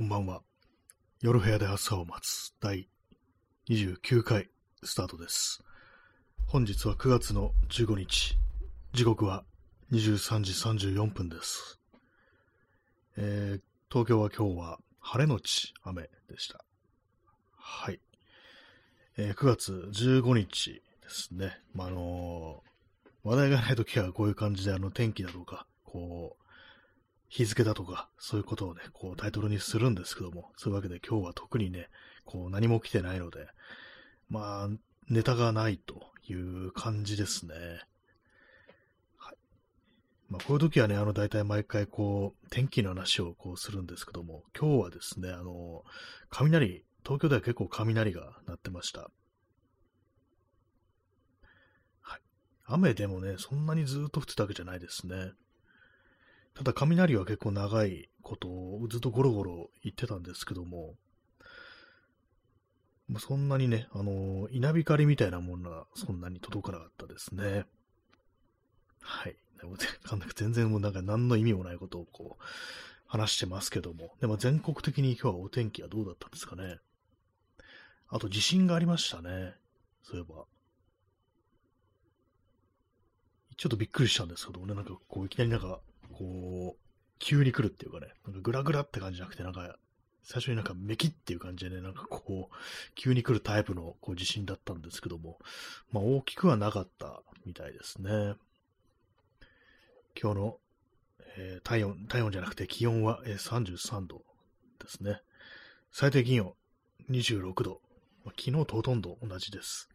こんばんは。夜部屋で朝を待つ第29回スタートです。本日は9月の15日。時刻は23時34分です。えー東京は今日は晴れのち雨でした。はい。えー9月15日ですね。まあ、あのー話題がないときはこういう感じであの天気だとか、こう、日付だとか、そういうことをね、こうタイトルにするんですけども、そういうわけで今日は特にね、こう何も来てないので、まあ、ネタがないという感じですね。はい。まあ、こういう時はね、あの、大体毎回こう、天気の話をこうするんですけども、今日はですね、あの、雷、東京では結構雷が鳴ってました。はい。雨でもね、そんなにずっと降ってたわけじゃないですね。ただ雷は結構長いことをずっとゴロゴロ言ってたんですけども、まあ、そんなにね、あの稲光みたいなものはそんなに届かなかったですね。はい。全然もうなんか何の意味もないことをこう話してますけども、でも全国的に今日はお天気はどうだったんですかね。あと地震がありましたね。そういえば。ちょっとびっくりしたんですけどね、なんかこういきなりなんかこう、急に来るっていうかね、なんかグラグラって感じじゃなくて、なんか、最初になんかメキっていう感じでね、なんかこう、急に来るタイプのこう地震だったんですけども、まあ大きくはなかったみたいですね。今日の、えー体温、体温じゃなくて気温は、えー33度ですね。最低気温26度。まあ、昨日とほとんど同じです。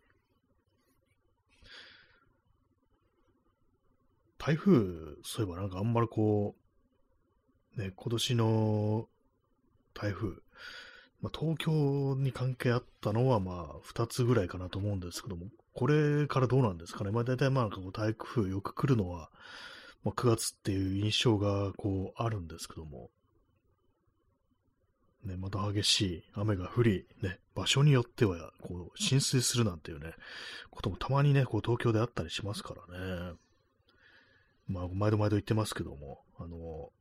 台風、そういえばなんかあんまりこう、ね、今年の台風、まあ、東京に関係あったのはまあ2つぐらいかなと思うんですけども、これからどうなんですかね？まあ大体まあなんかこう台風よく来るのは、まあ、9月っていう印象がこうあるんですけども、ね、また激しい雨が降り、ね、場所によってはこう浸水するなんていうね、こともたまにね、こう東京であったりしますからね。まあ、毎度毎度言ってますけども、あの、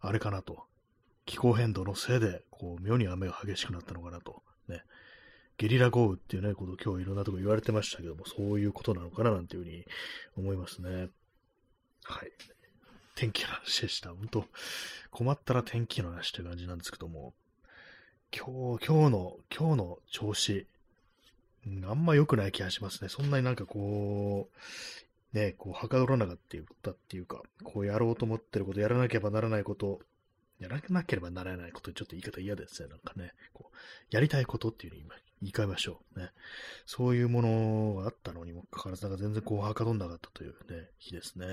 あれかなと。気候変動のせいで、こう、妙に雨が激しくなったのかなと。ね。ゲリラ豪雨っていうね、こと今日いろんなとこ言われてましたけども、そういうことなのかななんていうふうに思いますね。はい。天気の話でした。本当困ったら天気の話という感じなんですけども、今日、今日の、今日の調子、あんま良くない気がしますね。そんなになんかこう、ね、こう、はかどらなかったっていうか、こうやろうと思ってること、やらなければならないこと、やらなければならないこと、ちょっと言い方嫌ですね。なんかね、こう、やりたいことっていうふうに今言い換えましょう。ね。そういうものがあったのにもかかわらず、なんか全然こう、はかどんなかったというね、日ですね。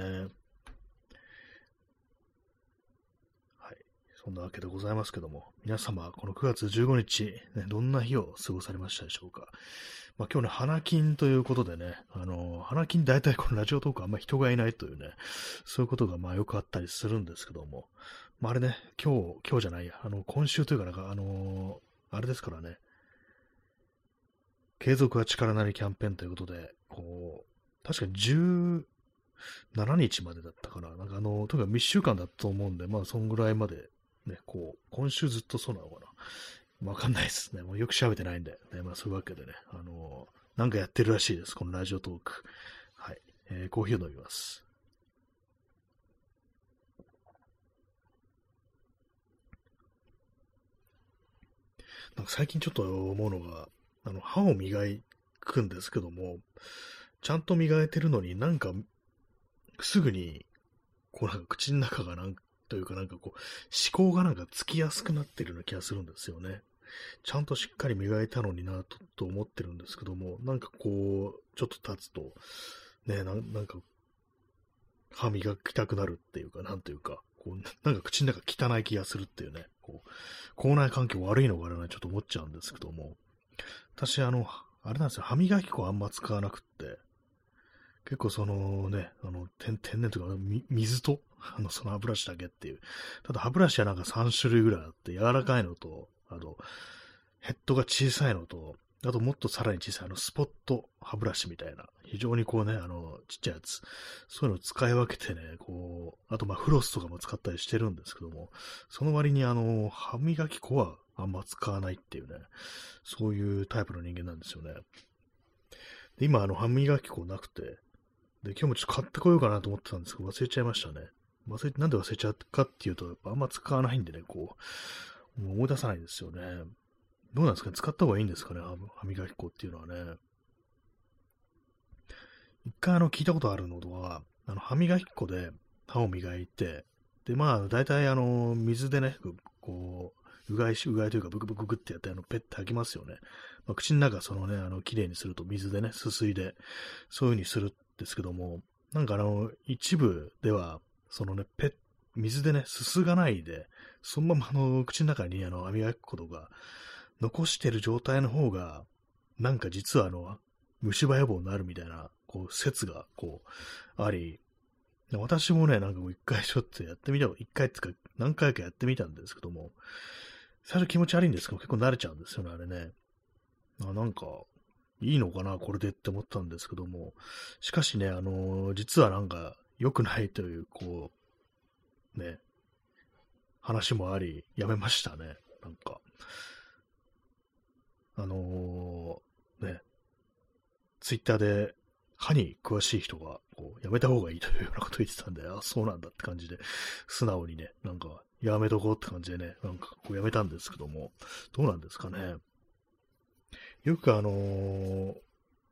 はい。そんなわけでございますけども、皆様、この9月15日、ね、どんな日を過ごされましたでしょうか。まあ、今日ね、花金ということでね、あの、花金大体このラジオトークあんま人がいないというね、そういうことがまあよくあったりするんですけども、まあ、あれね、今日、今日じゃないや、あの、今週というかなんか、あのあれですからね、継続は力なりキャンペーンということで、こう、確かに17日までだったかな、なんかあの、とにかく1週間だと思うんで、まあ、そんぐらいまで、ね、こう、今週ずっとそうなのかな。わかんないですね。もうよく調べてないんで。ね、まあそういうわけでね、あのーなんかやってるらしいです。このラジオトーク。はい。えーコーヒーを飲みます。なんか最近ちょっと思うのが、あの、歯を磨くんですけども、ちゃんと磨いてるのになんか、すぐに、こうなんか口の中がなんというかなんかこう、思考がなんかつきやすくなってるような気がするんですよね。ちゃんとしっかり磨いたのになとと思ってるんですけども、なんかこう、ちょっと経つと、ね、なんなんか、歯磨きたくなるっていうか、なんていうか、こう、なんか口の中汚い気がするっていうね、こう、口内環境悪いのかなちょっと思っちゃうんですけども、私、あの、あれなんですよ、歯磨き粉あんま使わなくって、結構そのね、あの、天然とか、水と、あの、その歯ブラシだけっていう。ただ歯ブラシはなんか3種類ぐらいあって、柔らかいのと、あの、ヘッドが小さいのと、あともっとさらに小さいあのスポット歯ブラシみたいな、非常にこうね、あの、ちっちゃいやつ、そういうのを使い分けてね、こう、あとまあフロスとかも使ったりしてるんですけども、その割にあの、歯磨き粉はあんま使わないっていうね、そういうタイプの人間なんですよね。で今、あの、歯磨き粉なくて、で、今日もちょっと買ってこようかなと思ってたんですけど、忘れちゃいましたね。忘れ、なんで忘れちゃったかっていうと、やっぱあんま使わないんでね、こ、う思い出さないですよね。どうなんですか？ね使った方がいいんですかね？歯磨き粉っていうのはね。一回あの、聞いたことあるのは、あの、歯磨き粉で歯を磨いて、で、まあ、大体あの、水でね、こう、うがいし、うがいというか、ブクブクブってやって、あの、ペッて吐きますよね。まあ、口の中、そのね、あの、綺麗にすると、水でね、すすいで、そういう風にするんですけども、なんかあの、一部では、そのね、ペッ、水でね、すすがないで、そのままあの、口の中にあの、歯磨き粉とか、残してる状態の方が、なんか実はあの、虫歯予防になるみたいな、こう、説が、こう、あり、私もね、なんかこう一回ちょっとやってみた、一回っていうか何回かやってみたんですけども、最初気持ち悪いんですけど結構慣れちゃうんですよね、あれね。あなんか、いいのかな、これでって思ったんですけども、しかしね、あのー、実はなんか良くないという、こう、ね、話もあり、やめましたね、なんか。あのー、ね、ツイッターで歯に詳しい人が、こう、やめた方がいいというようなこと言ってたんで、あ、そうなんだって感じで、素直にね、なんか、やめとこうって感じでね、なんか、こう、やめたんですけども、どうなんですかね。よくあのー、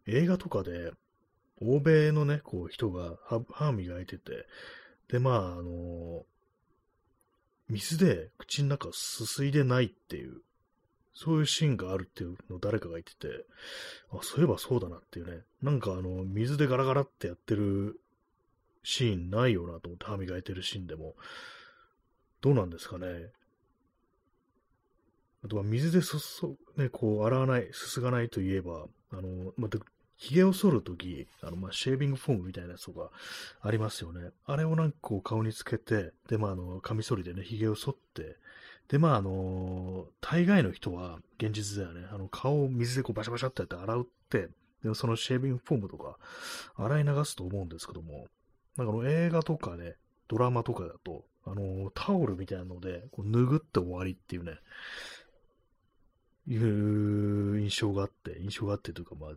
映画とかで、欧米のね、こう、人が歯磨いてて、で、まあ、あのー、水で口の中すすいでないっていうそういうシーンがあるっていうのを誰かが言ってて、あ、そういえばそうだなっていうね。なんかあの、水でガラガラってやってるシーンないよなと思って歯磨いてるシーンでも。どうなんですかね。あとは水でそそ、ね、こう洗わない、すすがないといえば、あの、また、髭を剃るとき、あの、まあ、シェービングフォームみたいなやつとかありますよね。あれをなんかこう顔につけて、で、まあ、あの、カミソリでね、髭を剃って、で、まあ、あの大概の人は、現実だよね、あの、顔を水でこうバシャバシャってやって洗うって、でそのシェービングフォームとか、洗い流すと思うんですけども、なんかあの映画とかね、ドラマとかだと、あのタオルみたいなので、こう拭って終わりっていうね、いう印象があって、印象があってというか、まあ、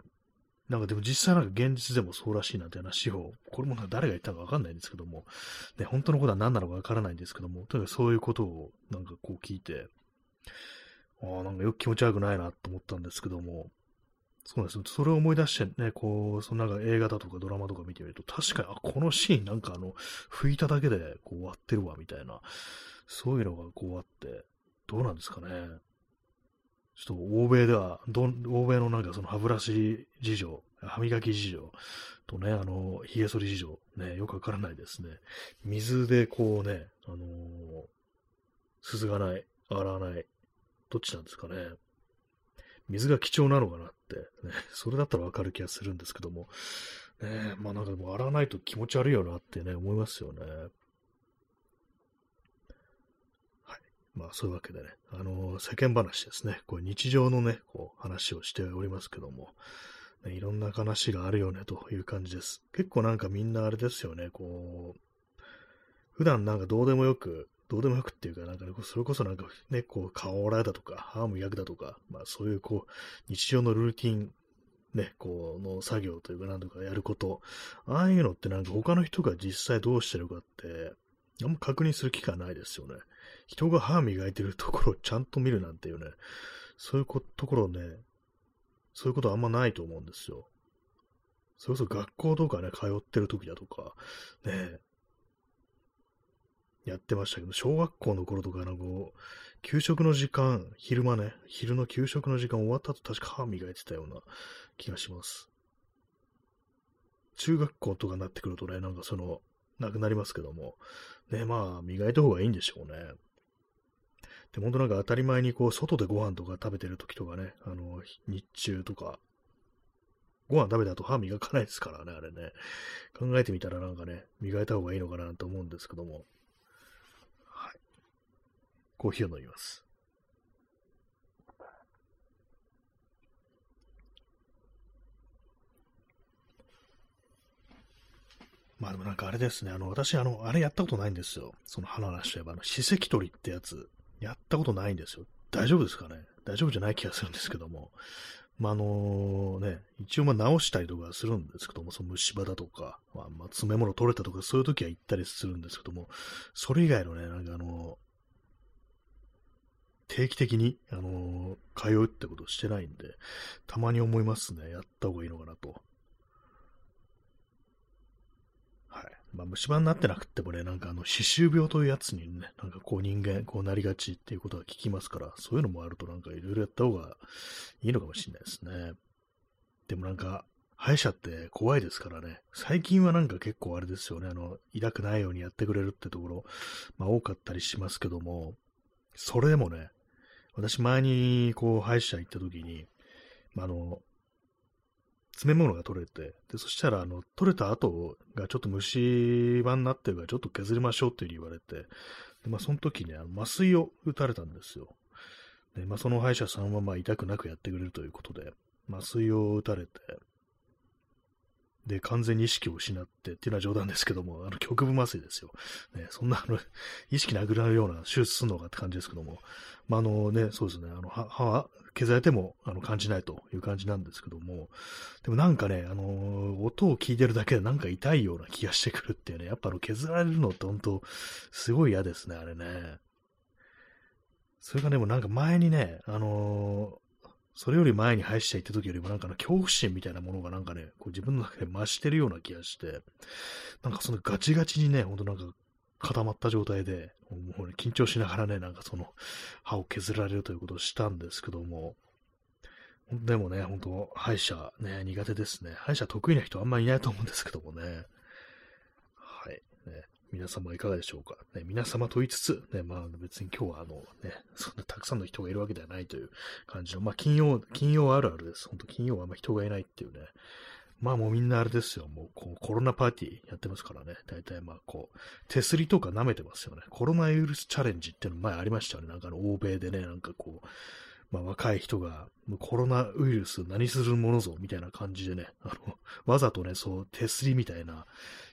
なんかでも実際なんか現実でもそうらしいなって話を、これもなんか誰が言ったかわかんないんですけども、ね、本当のことは何なのかわからないんですけども、とにかくそういうことをなんかこう聞いて、ああ、なんかよく気持ち悪くないなと思ったんですけども、そうですね。それを思い出してね、こう、そのなんか映画だとかドラマとか見てみると、確かに、あ、このシーンなんかあの、拭いただけでこう終わってるわ、みたいな、そういうのがこうあって、どうなんですかね。ちょっと欧米では、ど欧米のなんかその歯ブラシ事情、歯磨き事情とね、あの、髭剃り事情、ね、よくわからないですね。水でこうね、あのー、すすがない、洗わない、どっちなんですかね。水が貴重なのかなって、ね、それだったらわかる気がするんですけども、ね、まあなんかでも洗わないと気持ち悪いよなってね、思いますよね。まあそういうわけでね、あの、世間話ですね。こう日常のね、こう話をしておりますけども、ね、いろんな話があるよねという感じです。結構なんかみんなあれですよね、こう、普段なんかどうでもよく、どうでもよくっていうか、なんかね、それこそなんかね、こう顔を洗いだとか、歯磨くだとか、まあそういうこう、日常のルーティンね、この作業というか、なんとかやること、ああいうのってなんか他の人が実際どうしてるかって、あんま確認する機会ないですよね。人が歯磨いてるところをちゃんと見るなんていうね、そういうところね、そういうことあんまないと思うんですよ。それこそ学校とかね、通ってる時だとか、ね、やってましたけど、小学校の頃とか、なんかこう、給食の時間、昼間ね、昼の給食の時間終わった後確か歯磨いてたような気がします。中学校とかになってくるとね、なんかその、なくなりますけども、ね、まあ、磨いた方がいいんでしょうね。で、本当なんか当たり前にこう、外でご飯とか食べてる時とかね、あの、日中とか、ご飯食べた後歯磨かないですからね、あれね。考えてみたらなんかね、磨いた方がいいのかなと思うんですけども。はい。コーヒーを飲みます。まあでもなんかあれですね、あの、私、あの、あれやったことないんですよ。その歯の話といえば、あの、歯石取りってやつ。やったことないんですよ。大丈夫ですかね？大丈夫じゃない気がするんですけども。まあ、あのね、一応まあ直したりとかするんですけども、その虫歯だとか、まあ、まあ、詰め物取れたとか、そういう時は行ったりするんですけども、それ以外のね、なんかあの定期的に、あの通うってことをしてないんで、たまに思いますね。やった方がいいのかなと。まあ、虫歯になってなくてもね、なんかあの、歯周病というやつにね、なんかこう人間、こうなりがちっていうことは聞きますから、そういうのもあるとなんかいろいろやった方がいいのかもしれないですね。でもなんか、歯医者って怖いですからね。最近はなんか結構あれですよね。あの、痛くないようにやってくれるってところ、まあ多かったりしますけども、それでもね、私前にこう歯医者行った時に、まあ、あの、詰め物が取れて、で、そしたら、あの、取れた後がちょっと虫歯になってるからちょっと削りましょうっていうふうに言われて、で、まあ、その時にあの麻酔を打たれたんですよ。で、まあ、その歯医者さんはまあ痛くなくやってくれるということで、麻酔を打たれて、で、完全に意識を失ってっていうのは冗談ですけども、あの、局部麻酔ですよ。ね、そんな、あの、意識なくなるような手術するのかって感じですけども、まあ、あのね、そうですね、あの、歯は削られてもあの感じないという感じなんですけども、でもなんかね、あの、音を聞いてるだけでなんか痛いような気がしてくるっていうね、やっぱあの削られるのって本当、すごい嫌ですね、あれね。それがね、もなんか前にね、あの、それより前に歯医者行った時よりもなんかの恐怖心みたいなものがなんかね、こう自分の中で増してるような気がして、なんかそのガチガチにね、ほんとなんか固まった状態で、もう、ね、緊張しながらね、なんかその歯を削られるということをしたんですけども、でもね、本当歯医者ね、苦手ですね。歯医者得意な人あんまりいないと思うんですけどもね。皆様いかがでしょうか？ね、皆様と言いつつ、ね、まあ別に今日はあのね、そんなたくさんの人がいるわけではないという感じの、まあ金曜、金曜あるあるです。本当金曜はあんま人がいないっていうね、まあもうみんなあれですよ。もうこうコロナパーティーやってますからね。大体まあこう、手すりとか舐めてますよね。コロナウイルスチャレンジっていうの前ありましたよね。なんかあの欧米でね、なんかこう、まあ若い人が、コロナウイルス何するものぞみたいな感じでね、あの、わざとね、そう手すりみたいな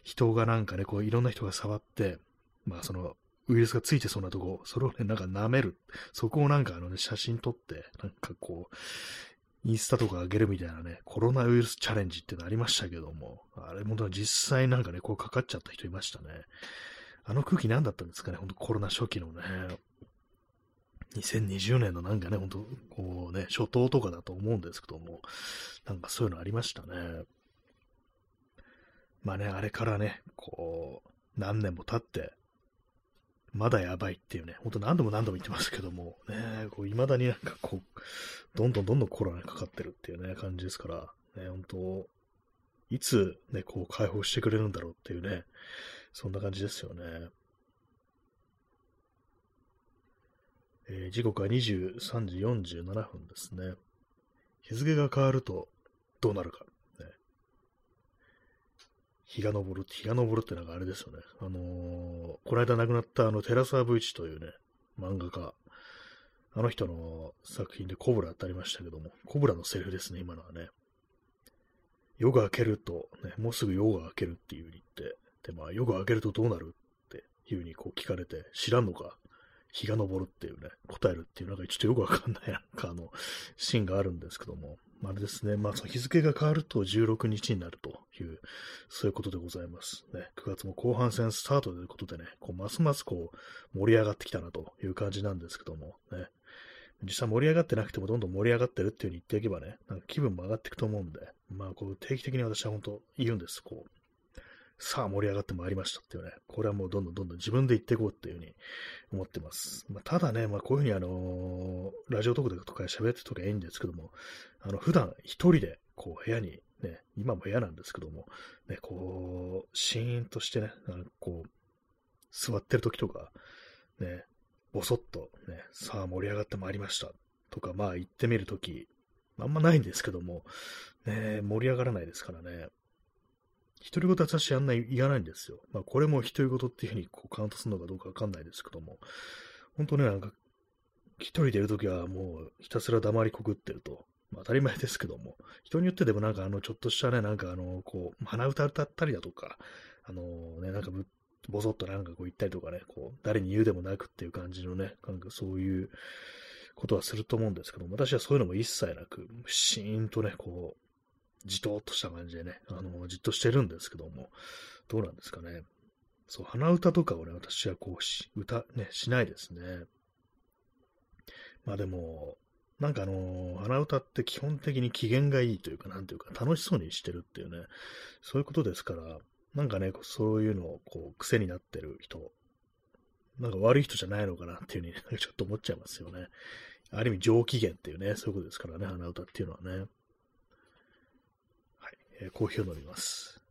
人がなんかね、こういろんな人が触って、まあその、ウイルスがついてそうなとこ、それをね、なんか舐める。そこをなんかあのね、写真撮って、なんかこう、インスタとか上げるみたいなね、コロナウイルスチャレンジってのありましたけども、あれも実際なんかね、こうかかっちゃった人いましたね。あの空気何だったんですかね、ほんとコロナ初期のね、2020年のなんかね、ほんと、こうね、初頭とかだと思うんですけども、なんかそういうのありましたね。まあね、あれからね、こう、何年も経って、まだやばいっていうね、ほんと何度も何度も言ってますけども、ね、こう未だになんかこう、どんどんどんどんコロナにかかってるっていうね、感じですから、ね、本当いつね、こう解放してくれるんだろうっていうね、そんな感じですよね。えー、時刻は23時47分ですね。日付が変わるとどうなるか。ね日が昇る、日が昇るってなんかあれですよね。あのー、この間亡くなったあの、テラサーブイチというね、漫画家。あの人の作品でコブラってありましたけども、コブラのセリフですね、今のはね。夜が明けると、ね、もうすぐ夜が明けるっていう風に言って、で、まあ、夜が明けるとどうなるっていう風にこう聞かれて、知らんのか日が昇るっていうね、答えるっていう、なんかちょっとよくわかんない、なんかあの、シーンがあるんですけども、あれですね、まあその日付が変わると16日になるという、そういうことでございます。ね、9月も後半戦スタートということでね、こうますますこう盛り上がってきたなという感じなんですけども、ね、実際盛り上がってなくてもどんどん盛り上がってるっていう風に言っていけばね、なんか気分も上がっていくと思うんで、まあこう定期的に私は本当言うんです。こう、さあ盛り上がってまいりましたっていうね、これはもうどんどんどんどん自分で言っていこうっていうふうに思ってます。まあ、ただね、まあ、こういうふうにあのー、ラジオトークとか喋ってとかいいんですけども、あの、普段一人で、こう、部屋に、ね、今も部屋なんですけども、ね、こう、シーンとしてね、なんかこう、座ってる時とか、ね、ぼそっと、ね、さあ盛り上がってまいりましたとか、まあ言ってみるとき、あんまないんですけども、ね、盛り上がらないですからね。独り言は私あんない言わないんですよ。まあこれも独り言っていうふうにこうカウントするのかどうかわかんないですけども、本当ね、なんか、一人でいるときはもうひたすら黙りこくってると。まあ当たり前ですけども、人によってでもなんかあの、ちょっとしたね、なんかあの、こう、鼻歌歌ったりだとか、あのね、なんかぶ、ぼそっとなんかこう言ったりとかね、こう、誰に言うでもなくっていう感じのね、なんかそういうことはすると思うんですけども、私はそういうのも一切なく、シーンとね、こう、じとっとした感じでね、あの、じっとしてるんですけども、どうなんですかね。そう、鼻歌とかをね、私はこうし、歌、ね、しないですね。まあでも、なんかあの鼻歌って基本的に機嫌がいいというか、なんていうか、楽しそうにしてるっていうね、そういうことですから、なんかね、そういうのを、こう、癖になってる人、なんか悪い人じゃないのかなっていうふうに、ね、ちょっと思っちゃいますよね。ある意味上機嫌っていうね、そういうことですからね、鼻歌っていうのはね。えー、コーヒーを飲みます。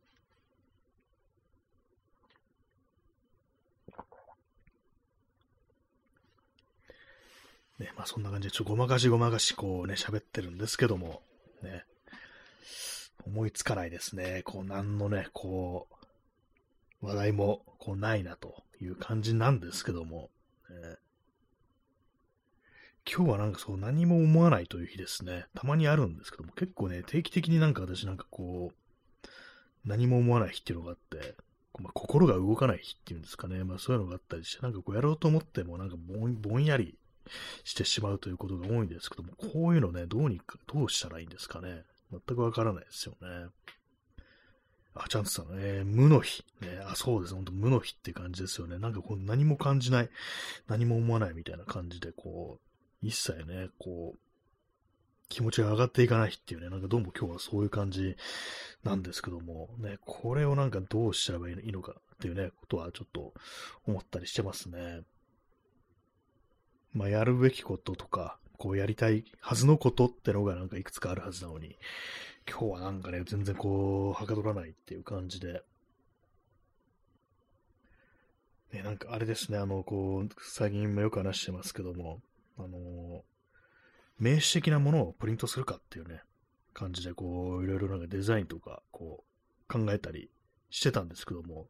ね、まあそんな感じで、ちょっとごまかしごまかし、こうね、喋ってるんですけども、ね、思いつかないですね。こう、なんのね、こう、話題も、こう、ないなという感じなんですけども、ね、今日はなんかそう、何も思わないという日ですね。たまにあるんですけども、結構ね、定期的になんか私なんかこう、何も思わない日っていうのがあって、まあ、心が動かない日っていうんですかね。まあそういうのがあったりして、なんかこうやろうと思ってもなんかぼんやりしてしまうということが多いんですけども、こういうのね、どうにか、どうしたらいいんですかね。全くわからないですよね。あ、ちゃんとさん、えー、無の日。ね、あ、そうです。本当無の日って感じですよね。なんかこう何も感じない、何も思わないみたいな感じで、こう、一切ね、こう、気持ちが上がっていかないっていうね、なんかどうも今日はそういう感じなんですけども、ね、これをなんかどうしたらいいのかっていうね、ことはちょっと思ったりしてますね。まあ、やるべきこととか、こうやりたいはずのことってのがなんかいくつかあるはずなのに、今日はなんかね、全然こう、はかどらないっていう感じで、ね、なんかあれですね、あの、こう、最近もよく話してますけども、あの、名詞的なものをプリントするかっていうね、感じで、こう、いろいろなんかデザインとか、こう、考えたりしてたんですけども、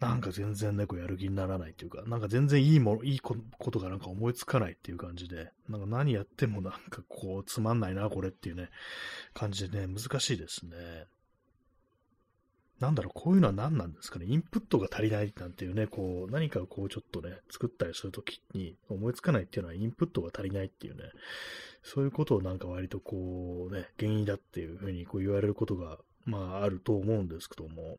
なんか全然ね、こうやる気にならないっていうか、なんか全然いいもの、いいことがなんか思いつかないっていう感じで、なんか何やってもなんかこう、つまんないな、これっていうね、感じでね、難しいですね。なんだろう、こういうのは何なんですかね。インプットが足りないなんていうね、こう、何かをこうちょっとね、作ったりするときに思いつかないっていうのはインプットが足りないっていうね、そういうことをなんか割とこうね、原因だっていうふうにこう言われることが、まああると思うんですけども、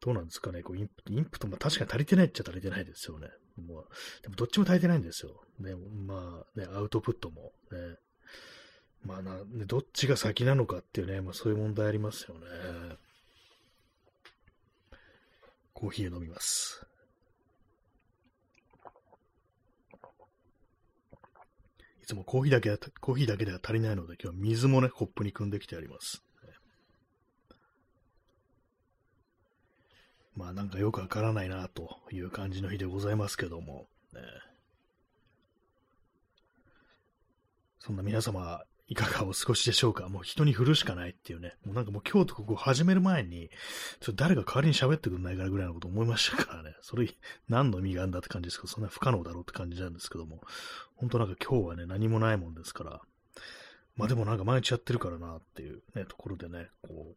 どうなんですかね、こうインプット、インプット、まあ確かに足りてないっちゃ足りてないですよね。もうでもどっちも足りてないんですよ。ね、まあね、アウトプットもね。まあな、どっちが先なのかっていうね、まあそういう問題ありますよね。コーヒーを飲みます。いつもコーヒーだけ、コーヒーだけでは足りないので、今日は水もね、コップに汲んできてあります。まあなんかよくわからないなという感じの日でございますけども、ね、そんな皆様、いかがお過ごしでしょうか？もう人に振るしかないっていうね。もうなんかもう今日とここ始める前に、ちょっと誰か代わりに喋ってくんないからぐらいのこと思いましたからね。それ何の意味があるんだって感じですけど、そんな不可能だろうって感じなんですけども。本当なんか今日はね、何もないもんですから。まあでもなんか毎日やってるからなっていうね、ところでね、こう、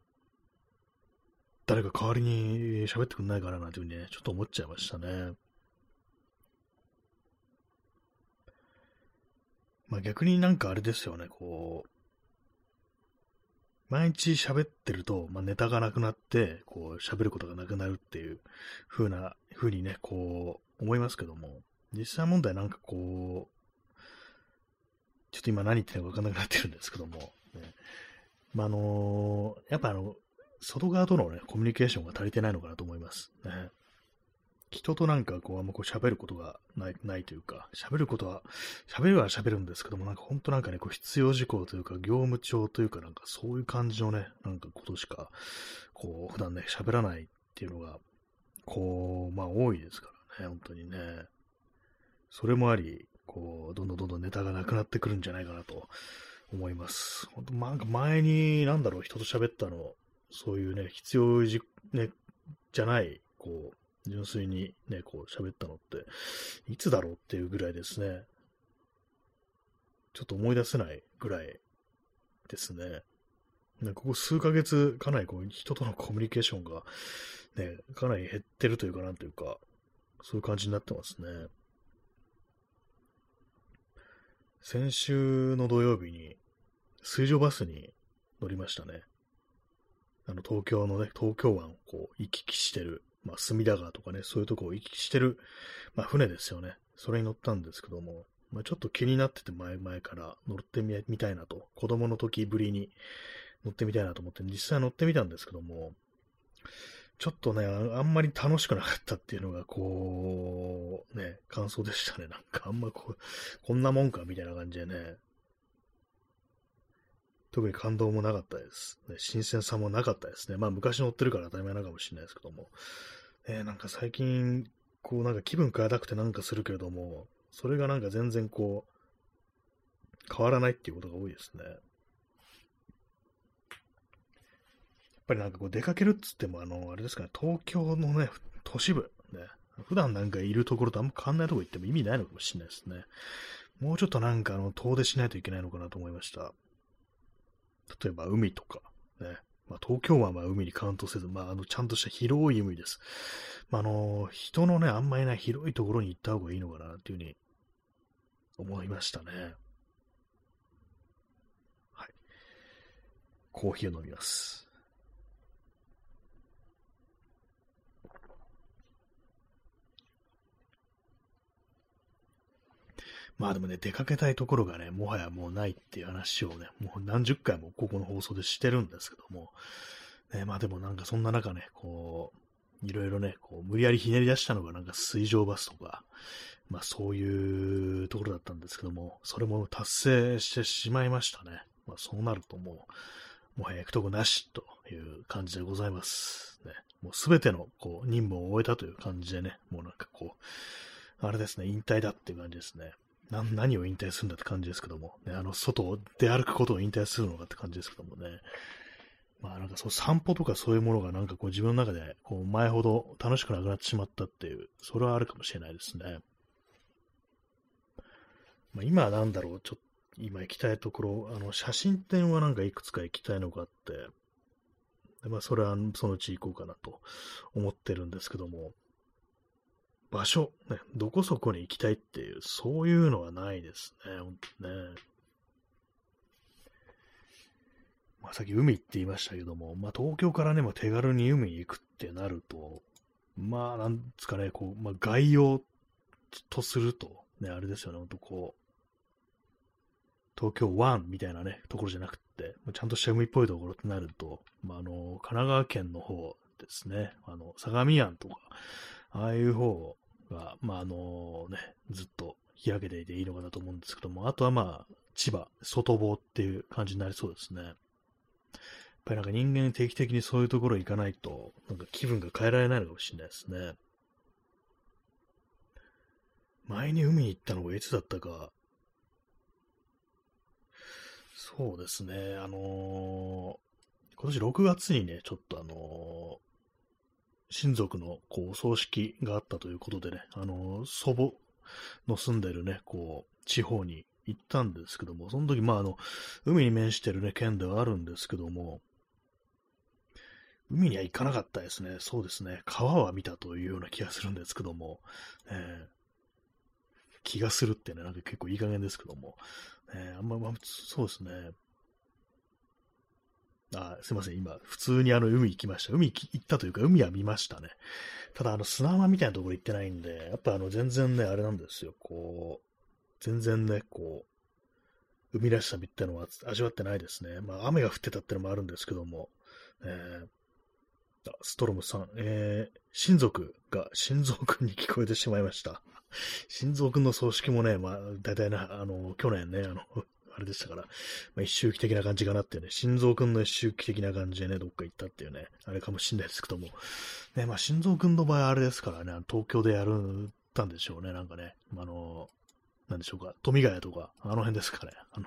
誰か代わりに喋ってくんないかななんていうふうにね、ちょっと思っちゃいましたね。まあ逆になんかあれですよね、こう、毎日喋ってると、まあ、ネタがなくなって、こう喋ることがなくなるっていう風な、風にね、こう思いますけども、実際問題なんかこう、ちょっと今何言ってるか分かんなくなってるんですけども、ね、まあ、あのー、やっぱあの、外側とのね、コミュニケーションが足りてないのかなと思いますね。人となんかこう、あんまこう喋ることがない、ないというか、喋ることは、喋るは喋るんですけども、なんか本当なんかね、こう必要事項というか、業務帳というか、なんかそういう感じのね、なんかことしか、こう、普段ね、喋らないっていうのが、こう、まあ多いですからね、本当にね。それもあり、こう、どんどんどんどんネタがなくなってくるんじゃないかなと思います。本当、なんか前に、なんだろう、人と喋ったの、そういうね、必要じ、ね、じゃない、こう、純粋にね、こう喋ったのって、いつだろうっていうぐらいですね。ちょっと思い出せないぐらいですね。ね、ここ数ヶ月、かなりこう人とのコミュニケーションが、ね、かなり減ってるというか、なんというか、そういう感じになってますね。先週の土曜日に、水上バスに乗りましたね。あの、東京のね、東京湾をこう行き来してる、まあ、隅田川とかね、そういうとこを行き来してる、まあ、船ですよね。それに乗ったんですけども、まあ、ちょっと気になってて前々から乗ってみたいなと、子供の時ぶりに乗ってみたいなと思って実際乗ってみたんですけども、ちょっとね、あんまり楽しくなかったっていうのが、こう、ね、感想でしたね。なんかあんまこう、こんなもんかみたいな感じでね、特に感動もなかったです。ね、新鮮さもなかったですね。まあ昔乗ってるから当たり前なのかもしれないですけども。えー、なんか最近、こうなんか気分変えたくてなんかするけれども、それがなんか全然こう、変わらないっていうことが多いですね。やっぱりなんかこう出かけるっつっても、あの、あれですかね、東京のね、都市部、ね、普段なんかいるところとあんま変わんないとこ行っても意味ないのかもしれないですね。もうちょっとなんかあの、遠出しないといけないのかなと思いました。例えば海とか、ね。まあ、東京湾は海にカウントせず、まあ、あの、ちゃんとした広い海です。まあ、あの、人のね、あんまりない広いところに行った方がいいのかな、というふうに思いましたね。はい。コーヒーを飲みます。まあでもね、出かけたいところがね、もはやもうないっていう話をね、もう何十回もここの放送でしてるんですけども、ね、まあでもなんかそんな中ね、こう、いろいろね、こう、無理やりひねり出したのがなんか水上バスとか、まあそういうところだったんですけども、それも達成してしまいましたね。まあそうなるともう、もはや行くとこなしという感じでございます。ね、もうすべてのこう任務を終えたという感じでね、もうなんかこう、あれですね、引退だっていう感じですね。何を引退するんだって感じですけども、ね、あの、外を出歩くことを引退するのかって感じですけどもね。まあなんかそう散歩とかそういうものがなんかこう自分の中でこう前ほど楽しくなくなってしまったっていう、それはあるかもしれないですね。まあ今はなんだろう、ちょっと今行きたいところ、あの写真展はなんかいくつか行きたいのがあって、でまあそれはそのうち行こうかなと思ってるんですけども、場所、ね、どこそこに行きたいっていう、そういうのはないですね、ほんとね。まあ、さっき海って言いましたけども、まあ、東京からね、まあ、手軽に海に行くってなると、まあ、なんですかね、こう、まあ、概要とすると、ね、あれですよね、ほんとこう、東京湾みたいなね、ところじゃなくて、ちゃんとした海っぽいところってなると、まあ、あの、神奈川県の方ですね、あの、相模湾とか、ああいう方が、まあ、あのね、ずっと開けていていいのかなと思うんですけども、あとはまあ、千葉、外房っていう感じになりそうですね。やっぱりなんか人間定期的にそういうところ行かないと、なんか気分が変えられないのかもしれないですね。前に海に行ったのがいつだったか、そうですね、あのー、今年6月にね、ちょっとあの親族のこう葬式があったということでね、あの、祖母の住んでるね、こう、地方に行ったんですけども、その時、まあ、あの、海に面してるね、県ではあるんですけども、海には行かなかったですね。そうですね。川は見たというような気がするんですけども、えー、気がするってね、なんか結構いい加減ですけども、えー、あんま、まあ、そうですね。あすいません、今、普通にあの海行きました。海行ったというか、海は見ましたね。ただ、あの砂浜みたいなところ行ってないんで、やっぱあの全然ね、あれなんですよ。こう、全然ね、こう、海らしさみたいなのは味わってないですね。まあ、雨が降ってたってのもあるんですけども、えー、ストロムさん、えー、親族が心臓くんに聞こえてしまいました。心臓くんの葬式もね、まあ、大体な、あの、去年ね、あの、れでしたから、まあ、一周期的な感じかなっていうね、心臓くんの一周期的な感じでね、どっか行ったっていうね、あれかもしんないですけども、ね、まあ、心臓くんの場合あれですからね、東京でやるたんでしょうね、なんかね、あの、なんでしょうか、富ヶ谷とか、あの辺ですかね、あの、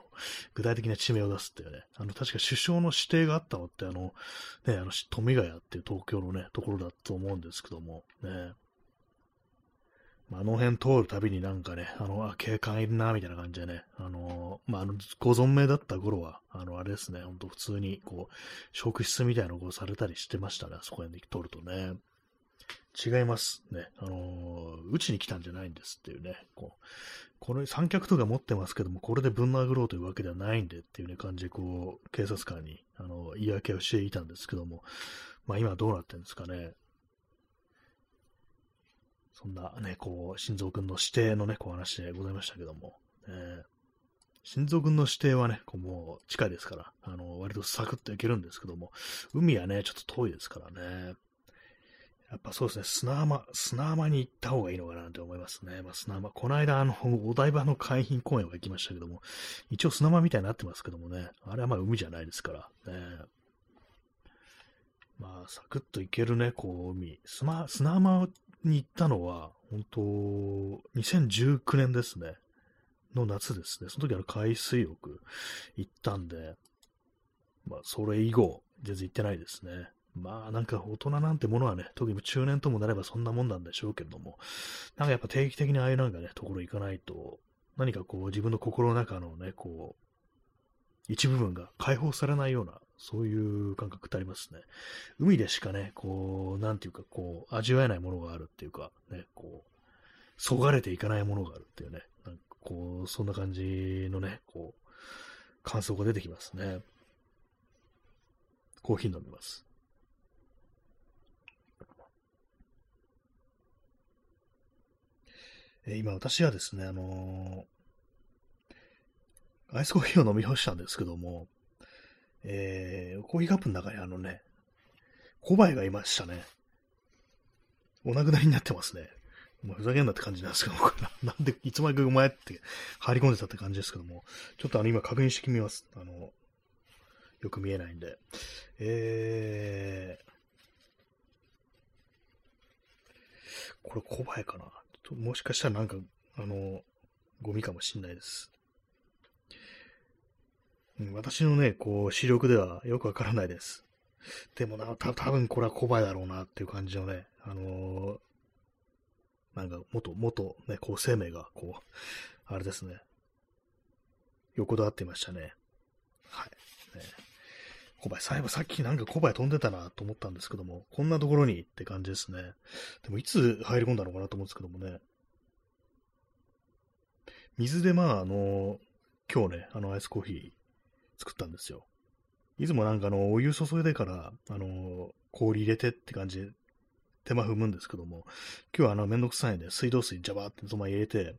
具体的な地名を出すっていうね、あの、確か首相の指定があったのって、あの、ね、あの、富ヶ谷っていう東京のね、ところだと思うんですけども、ね、あの辺通るたびになんかね、あの、あ、警官いるな、みたいな感じでね、あの、まあ、あの、ご存命だった頃は、あの、あれですね、ほんと普通に、こう、職質みたいなのをされたりしてましたね、そこへ通るとね。違います。ね。あのうちに来たんじゃないんですっていうね。こう、これ三脚とか持ってますけども、これでぶん殴ろうというわけではないんでっていうね、感じで、こう、警察官に、あの、言い訳をしていたんですけども、まあ今どうなってるんですかね。そんなね、こう、心臓君の指定のね、こう話でございましたけども、えー、心臓君の指定はね、こうもう近いですから、あの、割とサクッといけるんですけども、海はね、ちょっと遠いですからね。やっぱそうですね、砂浜、砂浜に行った方がいいのかなって思いますね。まあ、砂浜、この間、あの、お台場の海浜公園は行きましたけども、一応砂浜みたいになってますけどもね、あれはまあ海じゃないですから、ね。まあ、サクッと行けるね、こう、海。砂浜に行ったのは、本当2019年ですね。の夏ですね。その時は海水浴行ったんで、まあ、それ以後、全然行ってないですね。まあなんか大人なんてものはね、特に中年ともなればそんなもんなんでしょうけども、なんかやっぱ定期的にああいうなんかね、ところ行かないと、何かこう自分の心の中のね、こう、一部分が解放されないような、そういう感覚ってありますね。海でしかね、こう、なんていうか、こう、味わえないものがあるっていうか、ね、こう、そがれていかないものがあるっていうね、なんかこう、そんな感じのね、こう、感想が出てきますね。コーヒー飲みます。え今私はですね、あのー、アイスコーヒーを飲み干したんですけども、えー、コーヒーカップの中にあのね、コバエがいましたね。お亡くなりになってますね。もうふざけんなって感じなんですけど、なんでいつまでかお前って入り込んでたって感じですけども、ちょっとあの今確認してみます。あの、よく見えないんで。えー、これコバエかなもしかしたらなんか、あの、ゴミかもしんないです。うん、私のね、こう、視力ではよくわからないです。でもな、た多分これはコバエだろうなっていう感じのね、あのー、なんか、元、元、ね、こう、生命が、こう、あれですね、横たわっていましたね。はい。ね、コバエ、最後さっきなんかコバエ飛んでたなと思ったんですけども、こんなところにって感じですね。でもいつ入り込んだのかなと思うんですけどもね。水でまあ、あの、今日ね、あのアイスコーヒー作ったんですよ。いつもなんかあの、お湯注いでから、あの、氷入れてって感じで手間踏むんですけども、今日はあの、めんどくさいんで、水道水ジャバーってそのまま入れてっ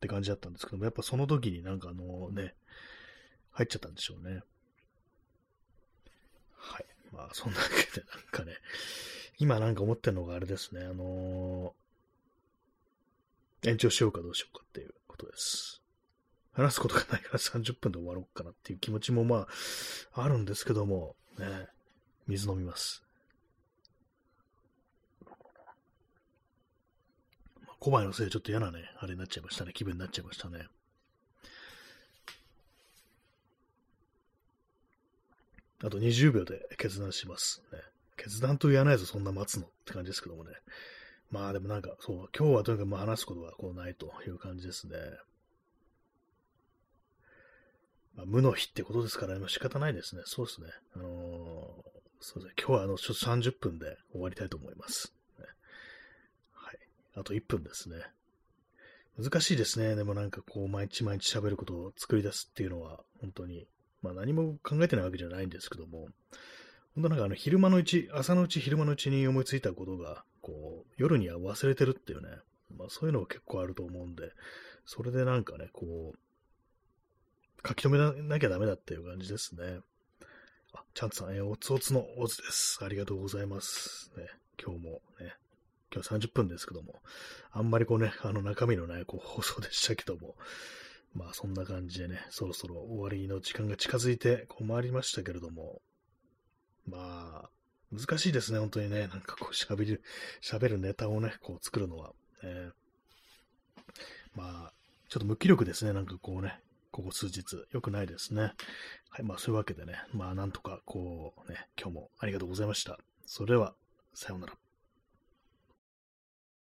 て感じだったんですけども、やっぱその時になんかあのね、入っちゃったんでしょうね。はい。まあ、そんなわけで、なんかね、今なんか思ってるのがあれですね、あのー、延長しようかどうしようかっていうことです。話すことがないから 30分で終わろうかなっていう気持ちもまあ、あるんですけども、ね、水飲みます。小林のせいでちょっと嫌なね、あれになっちゃいましたね。気分になっちゃいましたね。あと20秒で決断します。ね、決断と言わないとそんな待つのって感じですけどもね。まあでもなんか、そう、今日はとにかくまあ話すことはこうないという感じですね。まあ、無の日ってことですから、ね、仕方ないですね。そうですね。あのー、そうですね。今日はあの、ちょっと30分で終わりたいと思います。ね、はい。あと1分ですね。難しいですね。でもなんかこう、毎日毎日喋ることを作り出すっていうのは、本当にまあ何も考えてないわけじゃないんですけども、本当なんかあの昼間のうち、朝のうち昼間のうちに思いついたことが、こう、夜には忘れてるっていうね、まあそういうのが結構あると思うんで、それでなんかね、こう、書き留めなきゃダメだっていう感じですね。あ、チャンツさん、えー、おつおつのおつです。ありがとうございます。ね、今日もね、今日30分ですけども、あんまりこうね、あの中身のないこう放送でしたけども、まあそんな感じでね、そろそろ終わりの時間が近づいて困りましたけれども、まあ、難しいですね、本当にね。なんかこう喋る、喋るネタをね、こう作るのは。えー、まあ、ちょっと無気力ですね、なんかこうね、ここ数日。良くないですね。はい、まあそういうわけでね、まあなんとかこうね、今日もありがとうございました。それでは、さようなら。